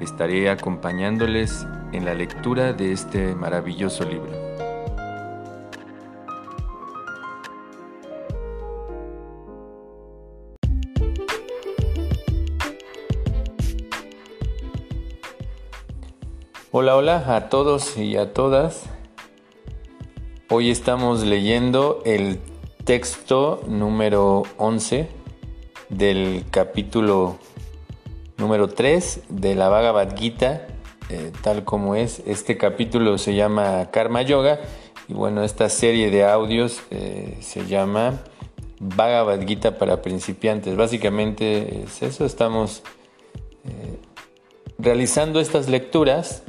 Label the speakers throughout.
Speaker 1: Estaré acompañándoles en la lectura de este maravilloso libro. Hola, hola a todos y a todas. Hoy estamos leyendo el texto número 11 del capítulo número 3 de la Bhagavad Gita, eh, tal como es. Este capítulo se llama Karma Yoga y bueno, esta serie de audios eh, se llama Bhagavad Gita para principiantes. Básicamente es eso, estamos eh, realizando estas lecturas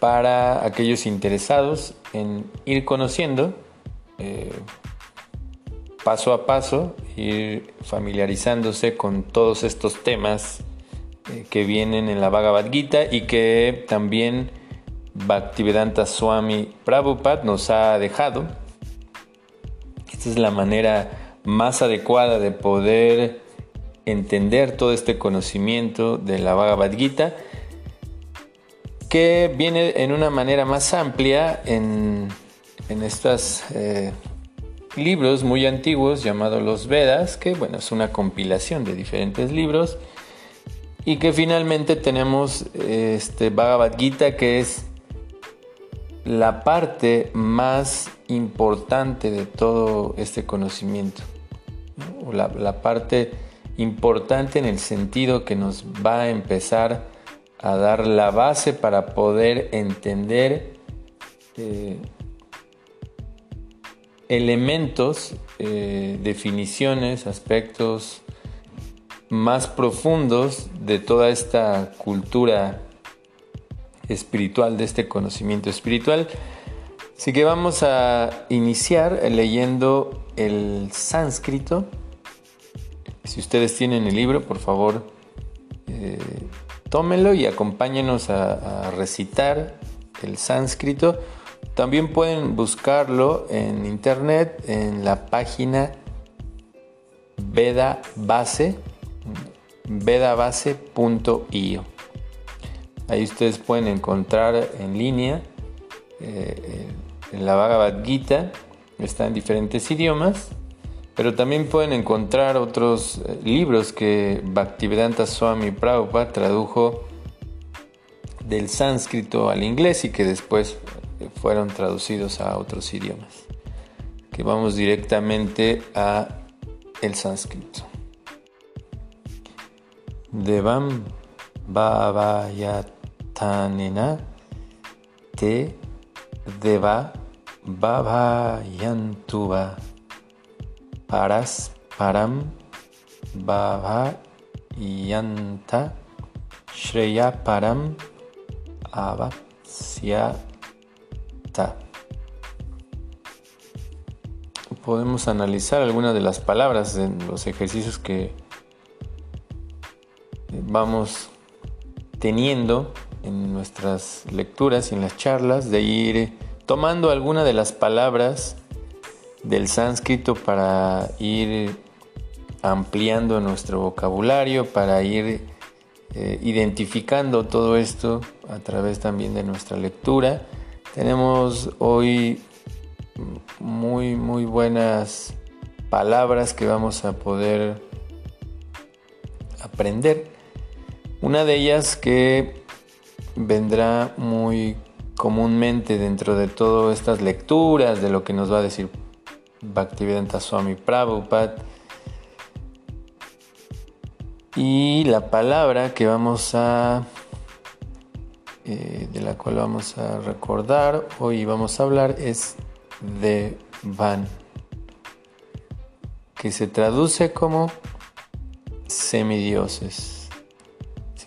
Speaker 1: para aquellos interesados en ir conociendo paso a paso, ir familiarizándose con todos estos temas que vienen en la Bhagavad Gita y que también Bhaktivedanta Swami Prabhupada nos ha dejado. Esta es la manera más adecuada de poder entender todo este conocimiento de la Bhagavad Gita que viene en una manera más amplia en, estos eh, libros muy antiguos llamados los Vedas, que bueno, es una compilación de diferentes libros, y que finalmente tenemos este Bhagavad Gita, que es la parte más importante de todo este conocimiento, la parte importante en el sentido que nos va a empezar a dar la base para poder entender eh, elementos, eh, definiciones, aspectos más profundos de toda esta cultura espiritual, de este conocimiento espiritual. Así que vamos a iniciar leyendo el sánscrito. Si ustedes tienen el libro, por favor, eh, tómenlo y acompáñenos a, recitar el sánscrito. También pueden buscarlo en internet en la página Veda Base, vedabase.io. Ahí ustedes pueden encontrar en línea eh, la Bhagavad Gita, está en diferentes idiomas pero también pueden encontrar otros eh, libros que Bhaktivedanta Swami Prabhupada tradujo del sánscrito al inglés y que después eh, fueron traducidos a otros idiomas. Que vamos directamente a el sánscrito. Devam Bhavayatanena te deva Bhavayantuva paras param yanta shreya param avasyata. Podemos analizar algunas de las palabras en los ejercicios que vamos teniendo en nuestras lecturas y en las charlas, de ir tomando alguna de las palabras del sánscrito para ir ampliando nuestro vocabulario, para ir eh, identificando todo esto a través también de nuestra lectura. Tenemos hoy muy, muy buenas palabras que vamos a poder aprender. Una de ellas que vendrá muy comúnmente dentro de todas estas lecturas, de lo que nos va a decir Bhaktivedanta Swami Prabhupada. Y la palabra que vamos a, eh, de la cual vamos a recordar, hoy vamos a hablar, es de Van, que se traduce como semidioses.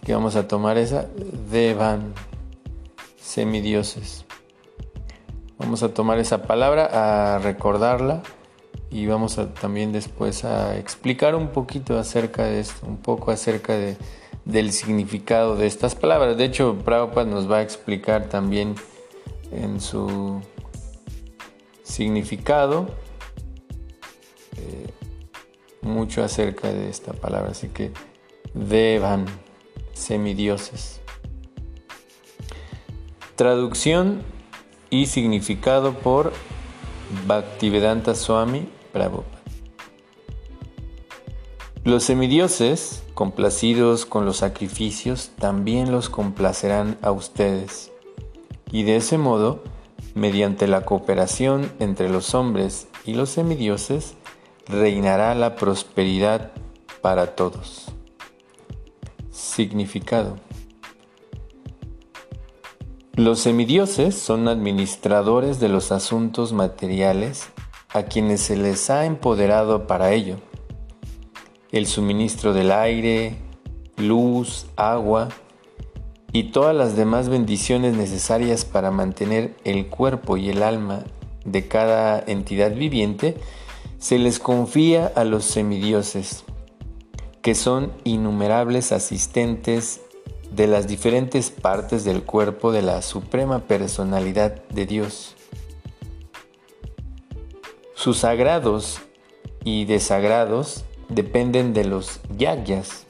Speaker 1: Que vamos a tomar esa, Devan, semidioses. Vamos a tomar esa palabra, a recordarla y vamos a también después a explicar un poquito acerca de esto, un poco acerca de, del significado de estas palabras. De hecho, Prabhupada nos va a explicar también en su significado eh, mucho acerca de esta palabra. Así que Devan, semidioses. Traducción y significado por Bhaktivedanta Swami Prabhupada. Los semidioses, complacidos con los sacrificios, también los complacerán a ustedes. Y de ese modo, mediante la cooperación entre los hombres y los semidioses, reinará la prosperidad para todos. Significado. Los semidioses son administradores de los asuntos materiales a quienes se les ha empoderado para ello. El suministro del aire, luz, agua y todas las demás bendiciones necesarias para mantener el cuerpo y el alma de cada entidad viviente se les confía a los semidioses, que son innumerables asistentes de las diferentes partes del cuerpo de la suprema personalidad de Dios. Sus sagrados y desagrados dependen de los yagyas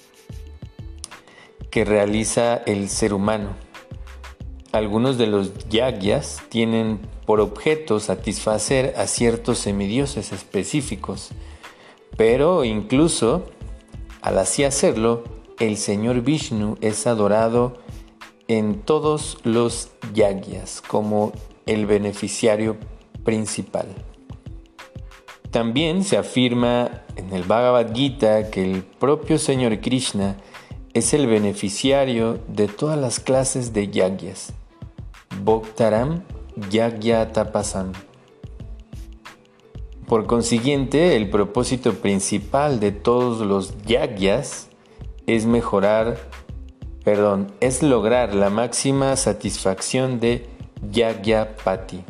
Speaker 1: que realiza el ser humano. Algunos de los yagyas tienen por objeto satisfacer a ciertos semidioses específicos, pero incluso al así hacerlo, el Señor Vishnu es adorado en todos los yagyas como el beneficiario principal. También se afirma en el Bhagavad Gita que el propio Señor Krishna es el beneficiario de todas las clases de yagyas. Bhaktaram Yagya Tapasam. Por consiguiente, el propósito principal de todos los yagyas es mejorar, perdón, es lograr la máxima satisfacción de Yagyapati.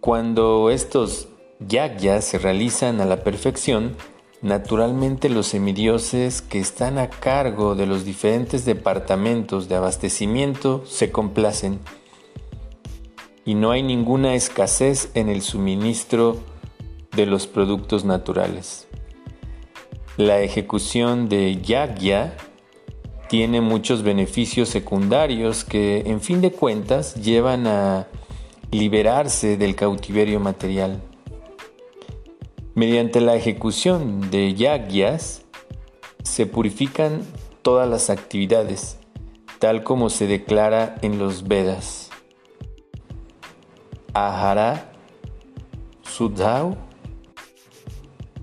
Speaker 1: Cuando estos yagyas se realizan a la perfección, naturalmente los semidioses que están a cargo de los diferentes departamentos de abastecimiento se complacen y no hay ninguna escasez en el suministro de los productos naturales. La ejecución de yagya tiene muchos beneficios secundarios que en fin de cuentas llevan a liberarse del cautiverio material. Mediante la ejecución de yagyas se purifican todas las actividades, tal como se declara en los Vedas. Ahara, Sudhau,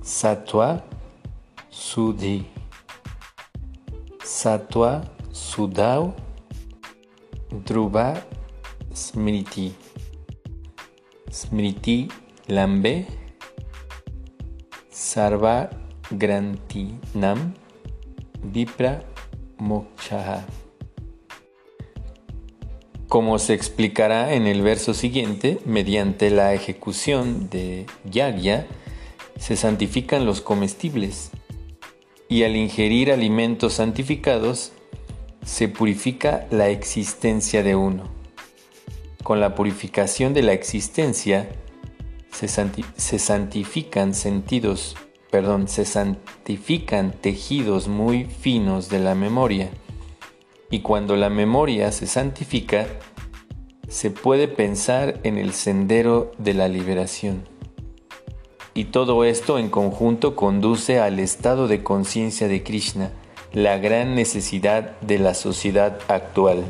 Speaker 1: Sattva, Sudhi. Satwa Sudhau Dhruva Smriti. Smriti Lambe Sarva Grantinam Vipra Moksha. Como se explicará en el verso siguiente, mediante la ejecución de yagya se santifican los comestibles y al ingerir alimentos santificados se purifica la existencia de uno. Con la purificación de la existencia se, santifican sentidos, perdón, se santifican tejidos muy finos de la memoria. Y cuando la memoria se santifica, se puede pensar en el sendero de la liberación. Y todo esto en conjunto conduce al estado de conciencia de Krishna, la gran necesidad de la sociedad actual.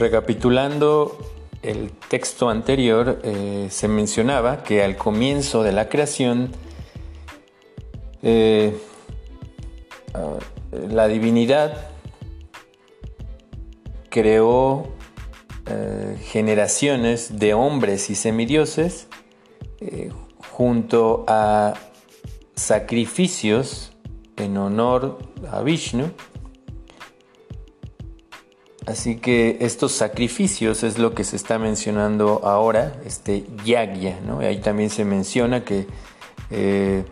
Speaker 1: Recapitulando el texto anterior, eh, se mencionaba que al comienzo de la creación, eh, la divinidad creó eh, generaciones de hombres y semidioses junto a sacrificios en honor a Vishnu. Así que estos sacrificios es lo que se está mencionando ahora, este yagya, ¿no? ahí también se menciona que eh,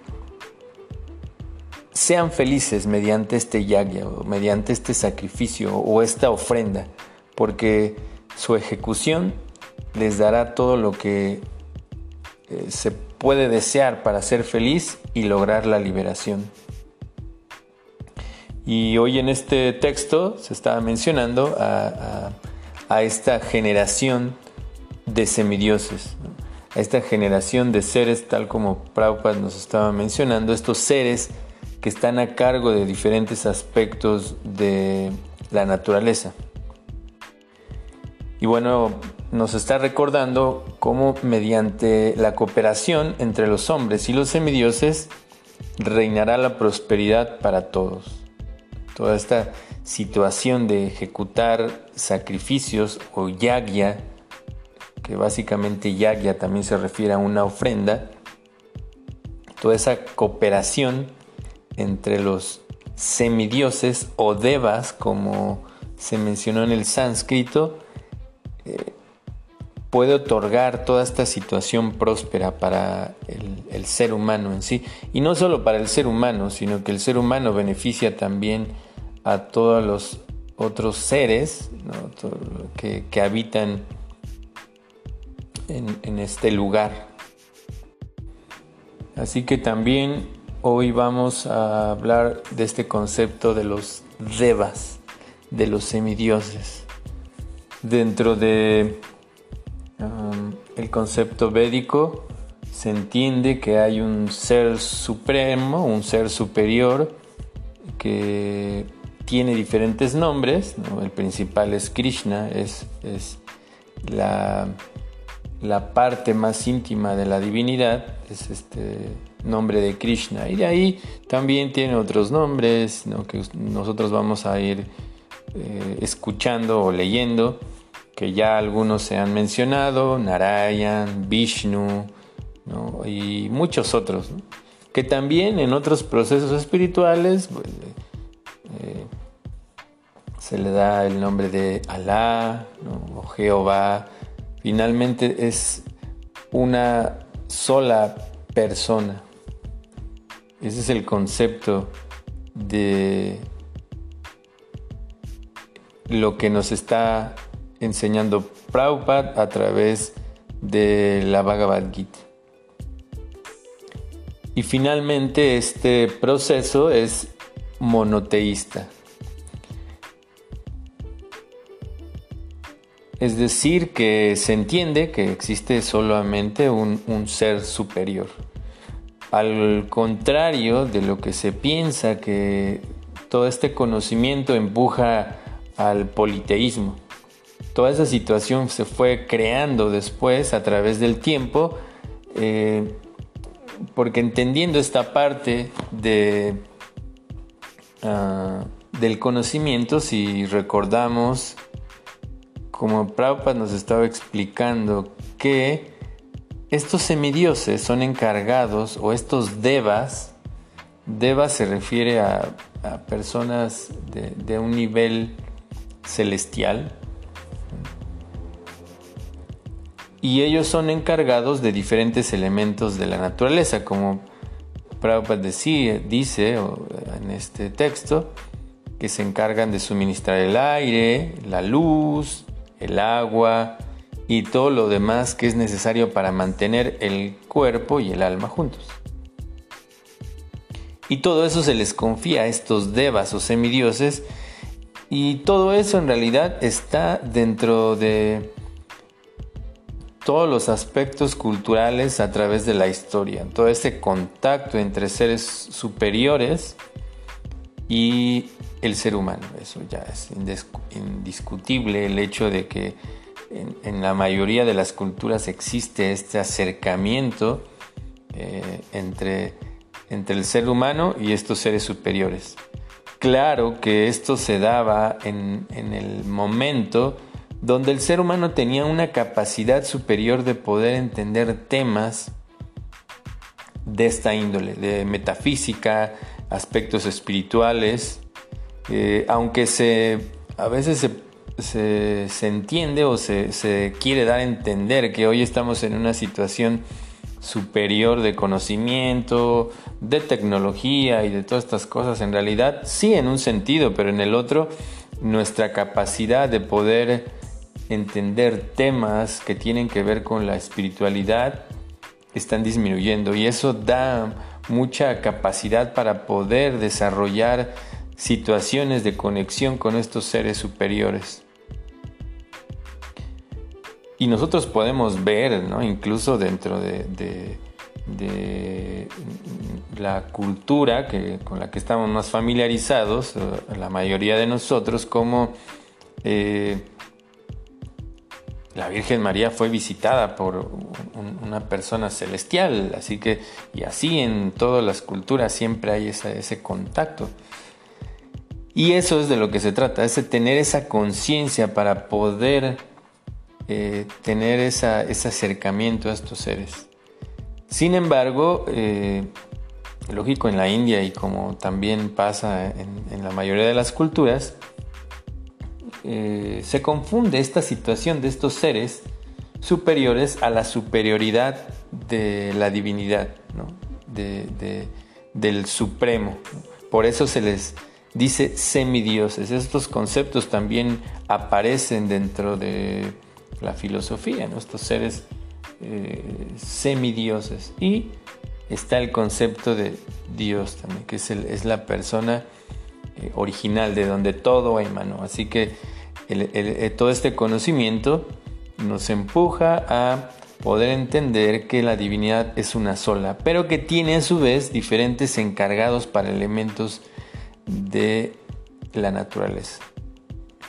Speaker 1: sean felices mediante este yagya, o mediante este sacrificio o esta ofrenda, porque su ejecución les dará todo lo que eh, se puede desear para ser feliz y lograr la liberación. Y hoy en este texto se estaba mencionando a, esta generación de semidioses, a esta generación de seres, tal como Prabhupada nos estaba mencionando, estos seres que están a cargo de diferentes aspectos de la naturaleza. Y bueno, nos está recordando cómo mediante la cooperación entre los hombres y los semidioses reinará la prosperidad para todos. Toda esta situación de ejecutar sacrificios o yagya, que básicamente yagya también se refiere a una ofrenda, toda esa cooperación entre los semidioses o devas, como se mencionó en el sánscrito, puede otorgar toda esta situación próspera para el, ser humano en sí. Y no solo para el ser humano, sino que el ser humano beneficia también a todos los otros seres que, habitan en, en este lugar. Así que también hoy vamos a hablar de este concepto de los devas, de los semidioses. Dentro de el concepto védico se entiende que hay un ser supremo, un ser superior que tiene diferentes nombres. El principal es Krishna, es, la, la, parte más íntima de la divinidad, es este nombre de Krishna. Y de ahí también tiene otros nombres que nosotros vamos a ir eh, escuchando o leyendo que ya algunos se han mencionado, Narayan, Vishnu y muchos otros, que también en otros procesos espirituales pues, eh, se le da el nombre de Alá o Jehová. Finalmente es una sola persona. Ese es el concepto de lo que nos está enseñando Prabhupada a través de la Bhagavad Gita. Y finalmente este proceso es monoteísta. Es decir, que se entiende que existe solamente un, un, ser superior. Al contrario de lo que se piensa que todo este conocimiento empuja al politeísmo toda esa situación se fue creando después a través del tiempo, eh, porque entendiendo esta parte de, ah, del conocimiento, si recordamos, como Prabhupada nos estaba explicando, que estos semidioses son encargados, o estos devas, devas se refiere a, personas de un nivel celestial, y ellos son encargados de diferentes elementos de la naturaleza, como Prabhupada dice en este texto, que se encargan de suministrar el aire, la luz, el agua y todo lo demás que es necesario para mantener el cuerpo y el alma juntos. Y todo eso se les confía a estos devas o semidioses y todo eso en realidad está dentro de todos los aspectos culturales a través de la historia, todo este contacto entre seres superiores y el ser humano. Eso ya es indiscutible el hecho de que en, la mayoría de las culturas existe este acercamiento eh, entre, entre el ser humano y estos seres superiores. Claro que esto se daba en, en el momento donde el ser humano tenía una capacidad superior de poder entender temas de esta índole, de metafísica, aspectos espirituales, eh, aunque se, a veces se, entiende o se, se, quiere dar a entender que hoy estamos en una situación superior de conocimiento, de tecnología y de todas estas cosas, en realidad sí en un sentido, pero en el otro nuestra capacidad de poder entender temas que tienen que ver con la espiritualidad están disminuyendo y eso da mucha capacidad para poder desarrollar situaciones de conexión con estos seres superiores. Y nosotros podemos ver, incluso dentro de, la cultura que, con la que estamos más familiarizados, eh, la mayoría de nosotros, como eh, la Virgen María fue visitada por una persona celestial, así que, y así en todas las culturas siempre hay ese contacto. Y eso es de lo que se trata, es de tener esa conciencia para poder eh, tener ese acercamiento a estos seres. Sin embargo, eh, lógico en la India y como también pasa en la mayoría de las culturas, eh, se confunde esta situación de estos seres superiores a la superioridad de la divinidad, del supremo. Por eso se les dice semidioses. Estos conceptos también aparecen dentro de la filosofía, estos seres eh, semidioses. Y está el concepto de Dios también, que es, la persona eh, original, de donde todo emanó. Así que eh, todo este conocimiento nos empuja a poder entender que la divinidad es una sola, pero que tiene a su vez diferentes encargados para elementos de la naturaleza.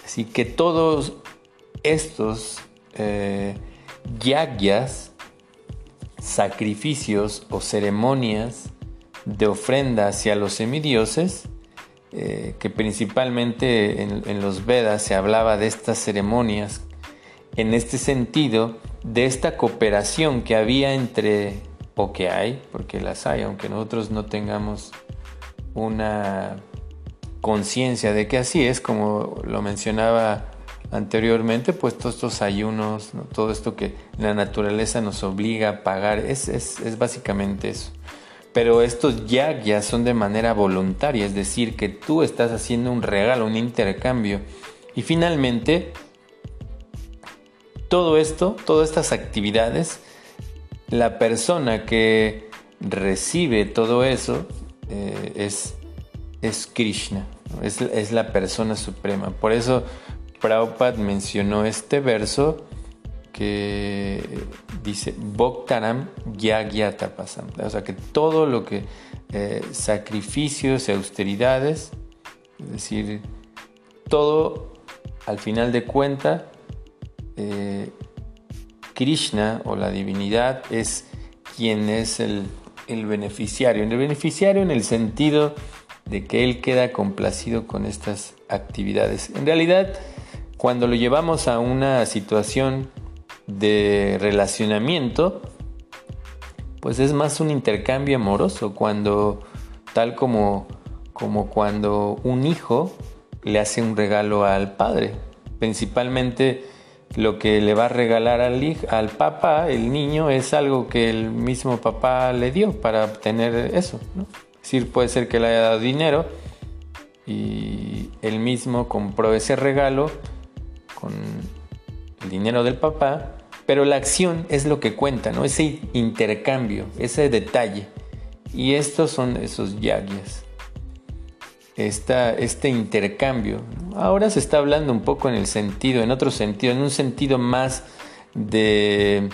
Speaker 1: Así que todos estos eh, yagyas, sacrificios o ceremonias de ofrenda hacia los semidioses, eh, que principalmente en, los Vedas se hablaba de estas ceremonias, en este sentido, de esta cooperación que había entre, o que hay, porque las hay, aunque nosotros no tengamos una conciencia de que así es, como lo mencionaba anteriormente, pues todos estos ayunos, todo esto que la naturaleza nos obliga a pagar, es, es básicamente eso. Pero estos ya son de manera voluntaria, es decir, que tú estás haciendo un regalo, un intercambio. Y finalmente, todo esto, todas estas actividades, la persona que recibe todo eso eh, es, es Krishna, es, es la persona suprema. Por eso Prabhupada mencionó este verso que dice Bhoktaram Yagyatapasam. O sea que todo lo que eh, sacrificios y austeridades, es decir, todo al final de cuenta, eh, Krishna o la divinidad es quien es el, el beneficiario. El beneficiario en el sentido de que él queda complacido con estas actividades. En realidad, cuando lo llevamos a una situación de relacionamiento, pues es más un intercambio amoroso cuando, tal como, como cuando un hijo le hace un regalo al padre. Principalmente lo que le va a regalar al, al papá, el niño, es algo que el mismo papá le dio para obtener eso. ¿no? Es decir, puede ser que le haya dado dinero y él mismo compró ese regalo con el dinero del papá, pero la acción es lo que cuenta, ¿no? Ese intercambio, ese detalle. Y estos son esos yagyas. este intercambio. Ahora se está hablando un poco en el sentido, en otro sentido, en un sentido más de,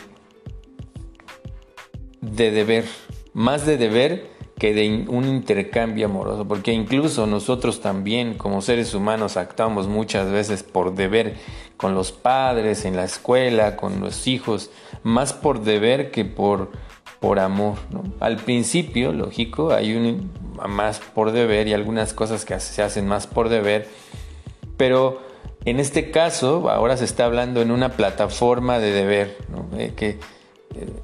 Speaker 1: de deber, más de deber que de un intercambio amoroso, porque incluso nosotros también como seres humanos actuamos muchas veces por deber con los padres, en la escuela, con los hijos, más por deber que por, por amor. Al principio, lógico, hay un más por deber y algunas cosas que se hacen más por deber, pero en este caso, ahora se está hablando en una plataforma de deber, eh, que eh,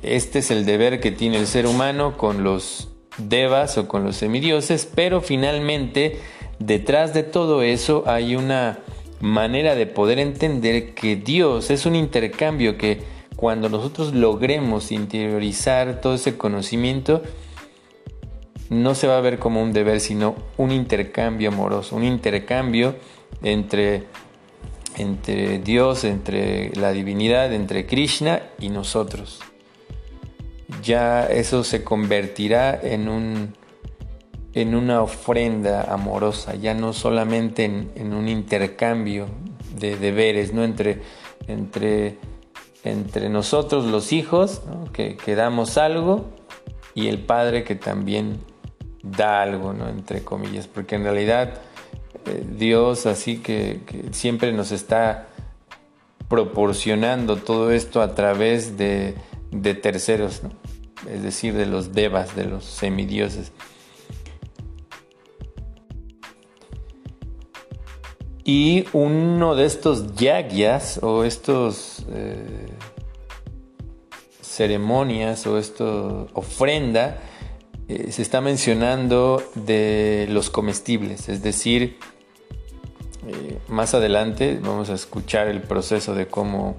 Speaker 1: este es el deber que tiene el ser humano con los devas o con los semidioses, pero finalmente detrás de todo eso hay una manera de poder entender que Dios es un intercambio que cuando nosotros logremos interiorizar todo ese conocimiento, no se va a ver como un deber, sino un intercambio amoroso, un intercambio entre, entre Dios, entre la divinidad, entre Krishna y nosotros. Ya eso se convertirá en un en una ofrenda amorosa, ya no solamente en, un intercambio de deberes, ¿no? entre, entre, entre nosotros los hijos, que, que, damos algo, y el padre que también da algo, ¿no? entre comillas, porque en realidad eh, Dios así que, siempre nos está proporcionando todo esto a través de, de terceros, es decir, de los devas, de los semidioses. Y uno de estos yagyas o estos eh, ceremonias o esto ofrenda eh, se está mencionando de los comestibles, es decir, eh, más adelante vamos a escuchar el proceso de cómo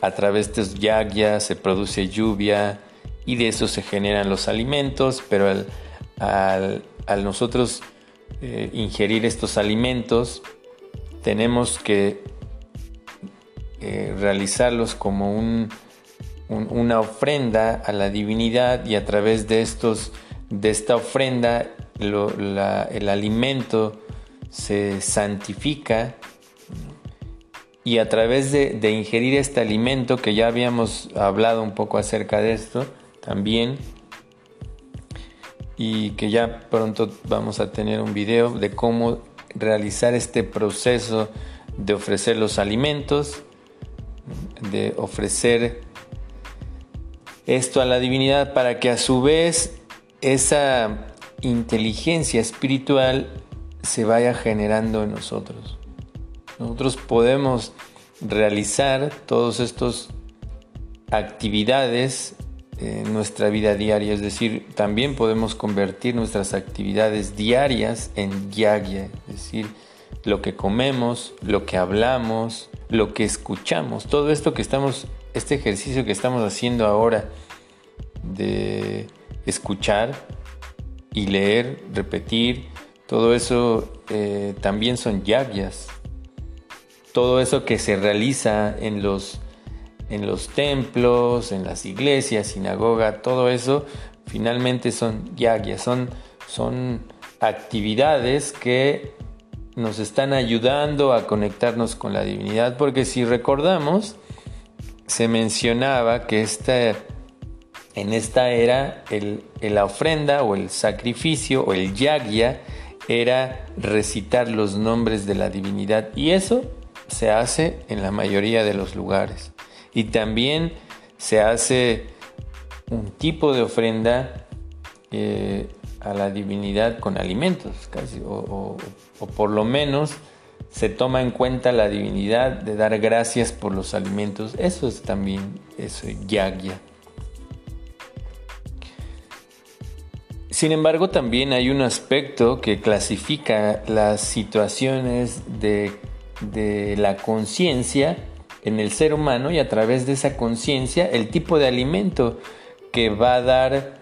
Speaker 1: a través de estos yagyas se produce lluvia y de eso se generan los alimentos, pero al, nosotros ingerir estos alimentos, tenemos que eh, realizarlos como una ofrenda a la divinidad y a través de estos de esta ofrenda el alimento se santifica y a través de, de, ingerir este alimento que ya habíamos hablado un poco acerca de esto también y que ya pronto vamos a tener un video de cómo realizar este proceso de ofrecer los alimentos, de ofrecer esto a la divinidad para que a su vez esa inteligencia espiritual se vaya generando en nosotros. Nosotros podemos realizar todas estas actividades en nuestra vida diaria, es decir, también podemos convertir nuestras actividades diarias en yagya, es decir, lo que comemos, lo que hablamos, lo que escuchamos, todo esto que estamos, este ejercicio que estamos haciendo ahora de escuchar y leer, repetir, todo eso eh, también son yagyas. Todo eso que se realiza en los en los templos, en las iglesias, sinagoga, todo eso finalmente son yagyas, son, son actividades que nos están ayudando a conectarnos con la divinidad, porque si recordamos, se mencionaba que esta, en esta era el, la ofrenda o el sacrificio o el yagya era recitar los nombres de la divinidad y eso se hace en la mayoría de los lugares y también se hace un tipo de ofrenda eh, a la divinidad con alimentos, casi, o, por lo menos se toma en cuenta la divinidad de dar gracias por los alimentos. Eso es también eso, yagya. Sin embargo, también hay un aspecto que clasifica las situaciones de, de la conciencia en el ser humano y a través de esa conciencia el tipo de alimento que va a dar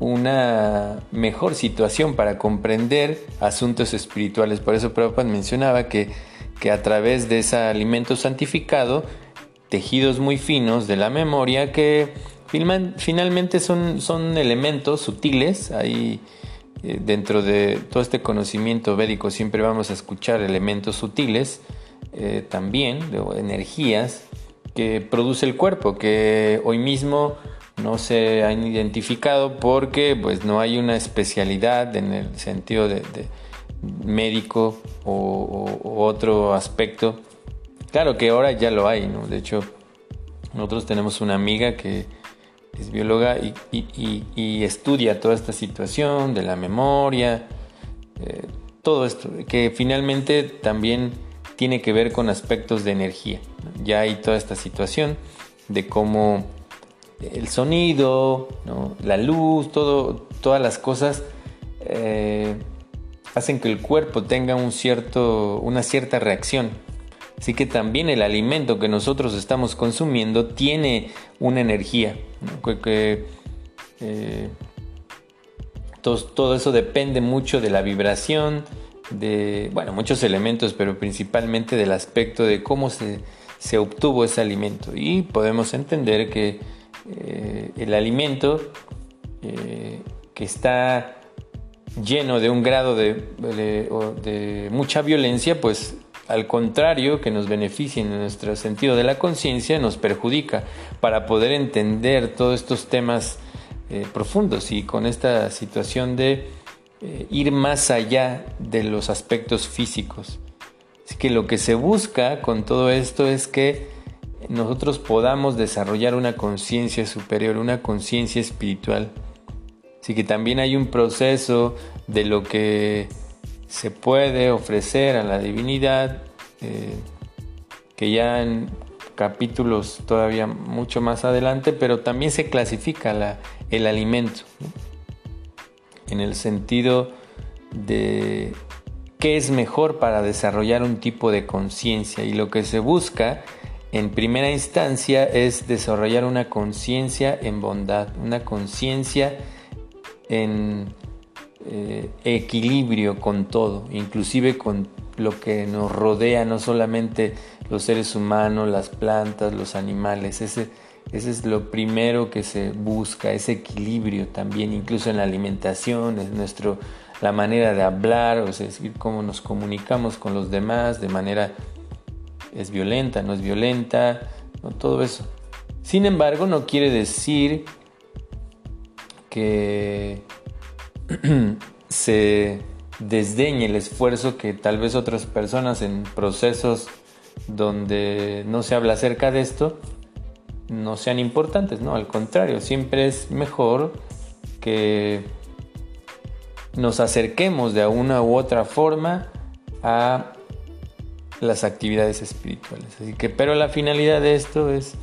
Speaker 1: una mejor situación para comprender asuntos espirituales. Por eso Prabhupada mencionaba que, que a través de ese alimento santificado, tejidos muy finos de la memoria que finalmente son, son elementos sutiles, ahí eh, dentro de todo este conocimiento védico siempre vamos a escuchar elementos sutiles, eh, también, de energías que produce el cuerpo, que hoy mismo no se han identificado porque pues no hay una especialidad en el sentido de, médico o, otro aspecto. Claro que ahora ya lo hay, ¿no? De hecho, nosotros tenemos una amiga que es bióloga y, estudia toda esta situación de la memoria, eh, todo esto, que finalmente también tiene que ver con aspectos de energía. Ya hay toda esta situación de cómo el sonido, la luz, todas las cosas eh, hacen que el cuerpo tenga una cierta reacción. Así que también el alimento que nosotros estamos consumiendo tiene una energía. Que, eh, todo, eso depende mucho de la vibración, de bueno, muchos elementos, pero principalmente del aspecto de cómo se, obtuvo ese alimento. Y podemos entender que eh, el alimento eh, que está lleno de un grado de, mucha violencia, pues al contrario que nos beneficia en nuestro sentido de la conciencia, nos perjudica para poder entender todos estos temas eh, profundos y con esta situación de ir más allá de los aspectos físicos. Así que lo que se busca con todo esto es que nosotros podamos desarrollar una conciencia superior, una conciencia espiritual. Así que también hay un proceso de lo que se puede ofrecer a la divinidad, eh, que ya en capítulos todavía mucho más adelante, pero también se clasifica el alimento, en el sentido de qué es mejor para desarrollar un tipo de conciencia. Y lo que se busca en primera instancia es desarrollar una conciencia en bondad, una conciencia en eh, equilibrio con todo, inclusive con lo que nos rodea, no solamente los seres humanos, las plantas, los animales, ese, ese es lo primero que se busca, ese equilibrio también, incluso en la alimentación, en nuestro, la manera de hablar, o sea, es decir, cómo nos comunicamos con los demás de manera es violenta, no es violenta, no, todo eso. Sin embargo, no quiere decir que se desdeñe el esfuerzo que tal vez otras personas en procesos donde no se habla acerca de esto no sean importantes, no, al contrario, siempre es mejor que nos acerquemos de una u otra forma a las actividades espirituales. Así que, pero la finalidad de esto es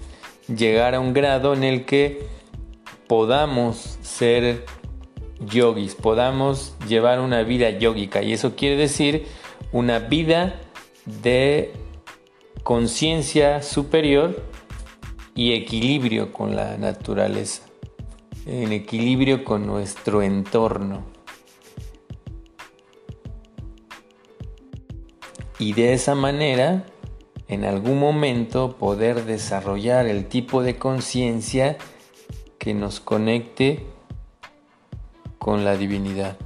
Speaker 1: llegar a un grado en el que podamos ser yogis, podamos llevar una vida yógica. Y eso quiere decir una vida de conciencia superior y equilibrio con la naturaleza, en equilibrio con nuestro entorno. y de esa manera en algún momento poder desarrollar el tipo de conciencia que nos conecte con la divinidad.